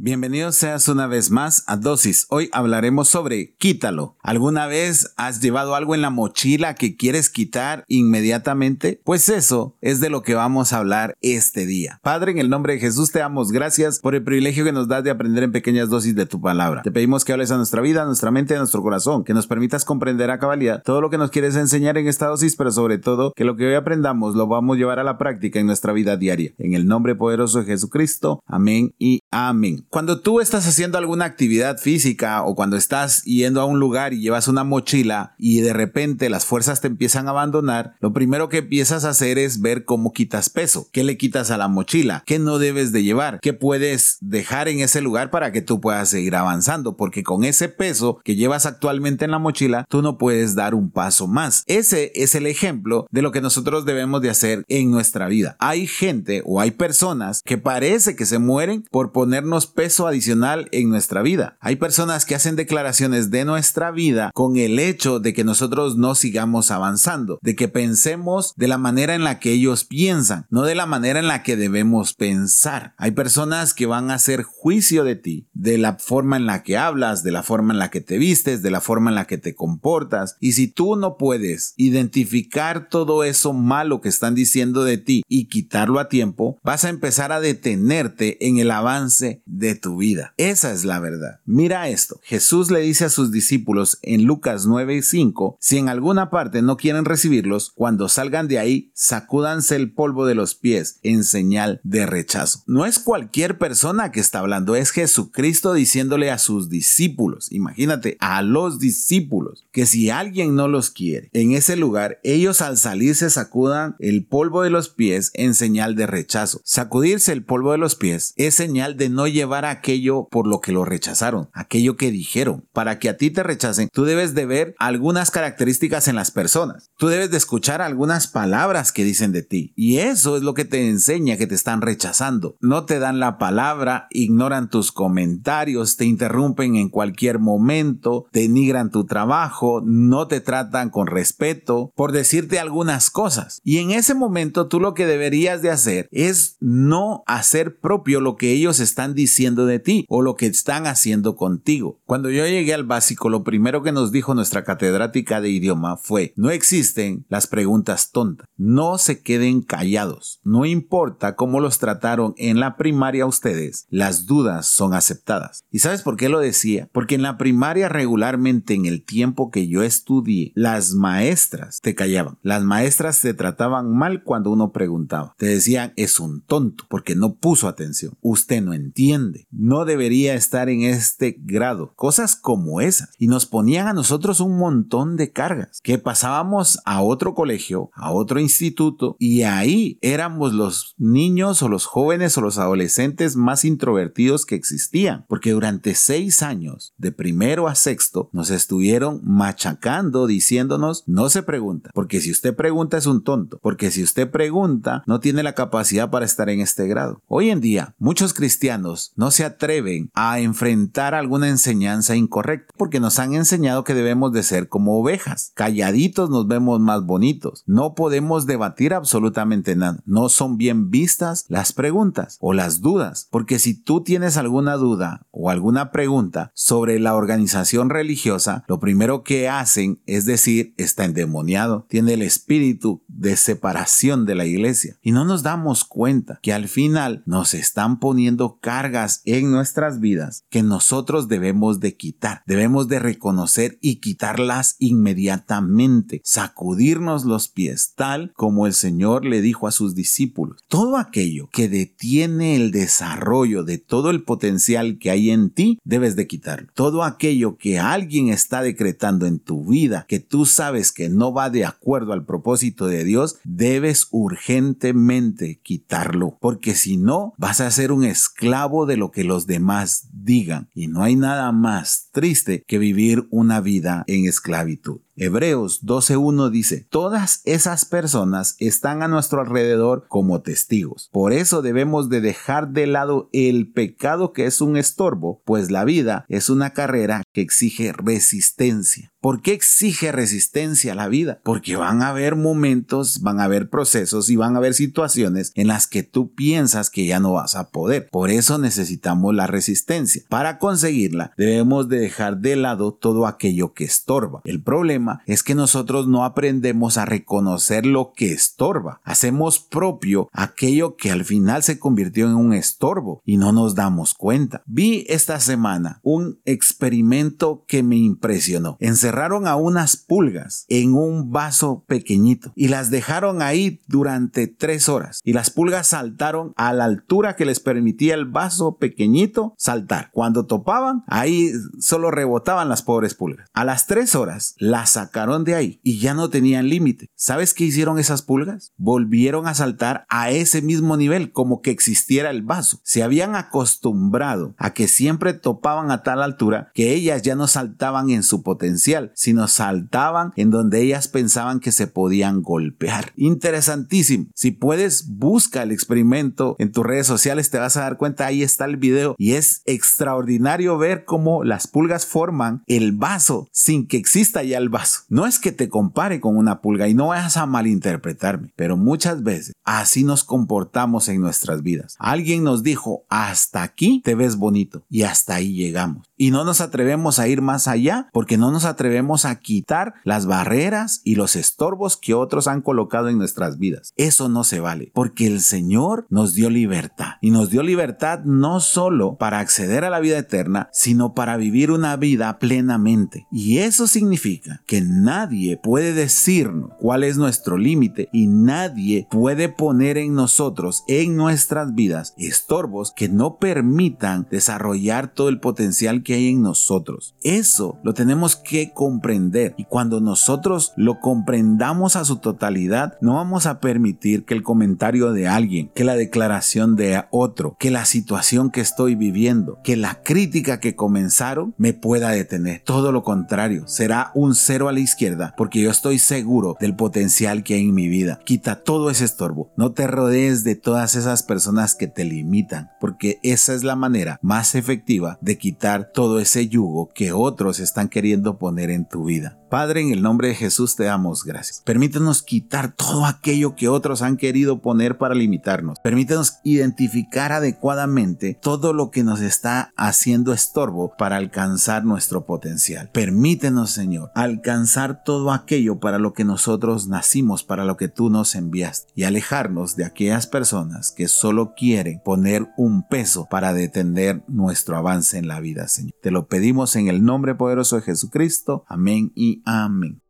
Bienvenidos seas una vez más a Dosis. Hoy hablaremos sobre quítalo. ¿Alguna vez has llevado algo en la mochila que quieres quitar inmediatamente? Pues eso es de lo que vamos a hablar este día. Padre, en el nombre de Jesús te damos gracias por el privilegio que nos das de aprender en pequeñas dosis de tu palabra. Te pedimos que hables a nuestra vida, a nuestra mente, a nuestro corazón, que nos permitas comprender a cabalidad todo lo que nos quieres enseñar en esta dosis, pero sobre todo que lo que hoy aprendamos lo vamos a llevar a la práctica en nuestra vida diaria. En el nombre poderoso de Jesucristo. Amén y amén. Cuando tú estás haciendo alguna actividad física o cuando estás yendo a un lugar y llevas una mochila y de repente las fuerzas te empiezan a abandonar, lo primero que empiezas a hacer es ver cómo quitas peso, qué le quitas a la mochila, qué no debes de llevar, qué puedes dejar en ese lugar para que tú puedas seguir avanzando, porque con ese peso que llevas actualmente en la mochila, tú no puedes dar un paso más. Ese es el ejemplo de lo que nosotros debemos de hacer en nuestra vida. Hay gente o hay personas que parece que se mueren por ponernos peso adicional en nuestra vida. Hay personas que hacen declaraciones de nuestra vida con el hecho de que nosotros no sigamos avanzando, de que pensemos de la manera en la que ellos piensan, no de la manera en la que debemos pensar. Hay personas que van a hacer juicio de ti, de la forma en la que hablas, de la forma en la que te vistes, de la forma en la que te comportas. Y si tú no puedes identificar todo eso malo que están diciendo de ti y quitarlo a tiempo, vas a empezar a detenerte en el avance de tu vida. Esa es la verdad. Mira esto. Jesús le dice a sus discípulos en Lucas 9:5, si en alguna parte no quieren recibirlos, cuando salgan de ahí, sacúdanse el polvo de los pies en señal de rechazo. No es cualquier persona que está hablando, es Jesucristo diciéndole a sus discípulos, imagínate, a los discípulos, que si alguien no los quiere en ese lugar, ellos al salir se sacudan el polvo de los pies en señal de rechazo. Sacudirse el polvo de los pies es señal de no llevar aquello por lo que lo rechazaron, aquello que dijeron. Para que a ti te rechacen, tú debes de ver algunas características en las personas. Tú debes de escuchar algunas palabras que dicen de ti. Y eso es lo que te enseña que te están rechazando. No te dan la palabra, ignoran tus comentarios, te interrumpen en cualquier momento, denigran tu trabajo, no te tratan con respeto, por decirte algunas cosas. Y en ese momento tú lo que deberías de hacer es no hacer propio lo que ellos están diciendo de ti o lo que están haciendo contigo. Cuando yo llegué al básico, lo primero que nos dijo nuestra catedrática de idioma fue, no existen las preguntas tontas, no se queden callados, no importa cómo los trataron en la primaria ustedes, las dudas son aceptadas. ¿Y sabes por qué lo decía? Porque en la primaria regularmente en el tiempo que yo estudié, las maestras te callaban, las maestras te trataban mal cuando uno preguntaba, te decían es un tonto porque no puso atención, usted no entiende, no debería estar en este grado. Cosas como esas. Y nos ponían a nosotros un montón de cargas. Que pasábamos a otro colegio, a otro instituto, y ahí éramos los niños o los jóvenes o los adolescentes más introvertidos que existían. Porque durante seis años, de primero a sexto, nos estuvieron machacando diciéndonos, no se pregunta. Porque si usted pregunta es un tonto. Porque si usted pregunta, no tiene la capacidad para estar en este grado. Hoy en día, muchos cristianos no se atreven a enfrentar alguna enseñanza incorrecta porque nos han enseñado que debemos de ser como ovejas. Calladitos nos vemos más bonitos. No podemos debatir absolutamente nada. No son bien vistas las preguntas o las dudas porque si tú tienes alguna duda o alguna pregunta sobre la organización religiosa, lo primero que hacen es decir está endemoniado, tiene el espíritu de separación de la iglesia y no nos damos cuenta que al final nos están poniendo cargas en nuestras vidas que nosotros debemos de quitar, debemos de reconocer y quitarlas inmediatamente, sacudirnos los pies, tal como el Señor le dijo a sus discípulos. Todo aquello que detiene el desarrollo de todo el potencial que hay en ti, debes de quitarlo. Todo aquello que alguien está decretando en tu vida, que tú sabes que no va de acuerdo al propósito de Dios, debes urgentemente quitarlo, porque si no, vas a ser un esclavo de lo que los demás digan. Y no hay nada más triste que vivir una vida en esclavitud. Hebreos 12.1 dice, todas esas personas están a nuestro alrededor como testigos. Por eso debemos de dejar de lado el pecado que es un estorbo, pues la vida es una carrera que exige resistencia. ¿Por qué exige resistencia a la vida? Porque van a haber momentos, van a haber procesos y van a haber situaciones en las que tú piensas que ya no vas a poder. Por eso necesitamos la resistencia. Para conseguirla, debemos de dejar de lado todo aquello que estorba. El problema es que nosotros no aprendemos a reconocer lo que estorba. Hacemos propio aquello que al final se convirtió en un estorbo y no nos damos cuenta. Vi esta semana un experimento que me impresionó. Encerraron a unas pulgas en un vaso pequeñito y las dejaron ahí durante tres horas y las pulgas saltaron a la altura que les permitía el vaso pequeñito saltar. Cuando topaban, ahí solo rebotaban las pobres pulgas. A las tres horas las sacaron de ahí y ya no tenían límite. ¿Sabes qué hicieron esas pulgas? Volvieron a saltar a ese mismo nivel como que existiera el vaso. Se habían acostumbrado a que siempre topaban a tal altura que ellas ya no saltaban en su potencial, sino saltaban en donde ellas pensaban que se podían golpear. Interesantísimo. Si puedes, busca el experimento en tus redes sociales, te vas a dar cuenta, ahí está el video y es extraordinario ver cómo las pulgas forman el vaso sin que exista ya el vaso. No es que te compare con una pulga y no vayas a malinterpretarme, pero muchas veces así nos comportamos en nuestras vidas. Alguien nos dijo, hasta aquí te ves bonito y hasta ahí llegamos. Y no nos atrevemos a ir más allá porque no nos atrevemos a quitar las barreras y los estorbos que otros han colocado en nuestras vidas. Eso no se vale porque el Señor nos dio libertad y nos dio libertad no solo para acceder a la vida eterna, sino para vivir una vida plenamente. Y eso significa que nadie puede decirnos cuál es nuestro límite y nadie puede poner en nosotros, en nuestras vidas, estorbos que no permitan desarrollar todo el potencial que hay en nosotros. Eso lo tenemos que comprender y cuando nosotros lo comprendamos a su totalidad, no vamos a permitir que el comentario de alguien, que la declaración de otro, que la situación que estoy viviendo, que la crítica que comenzaron me pueda detener. Todo lo contrario, será un a la izquierda porque yo estoy seguro del potencial que hay en mi vida. Quita todo ese estorbo. No te rodees de todas esas personas que te limitan porque esa es la manera más efectiva de quitar todo ese yugo que otros están queriendo poner en tu vida. Padre, en el nombre de Jesús te damos gracias. Permítanos quitar todo aquello que otros han querido poner para limitarnos. Permítanos identificar adecuadamente todo lo que nos está haciendo estorbo para alcanzar nuestro potencial. Permítenos, Señor, alcanzar todo aquello para lo que nosotros nacimos, para lo que tú nos enviaste y alejarnos de aquellas personas que solo quieren poner un peso para detener nuestro avance en la vida, Señor. Te lo pedimos en el nombre poderoso de Jesucristo. Amén y Amém.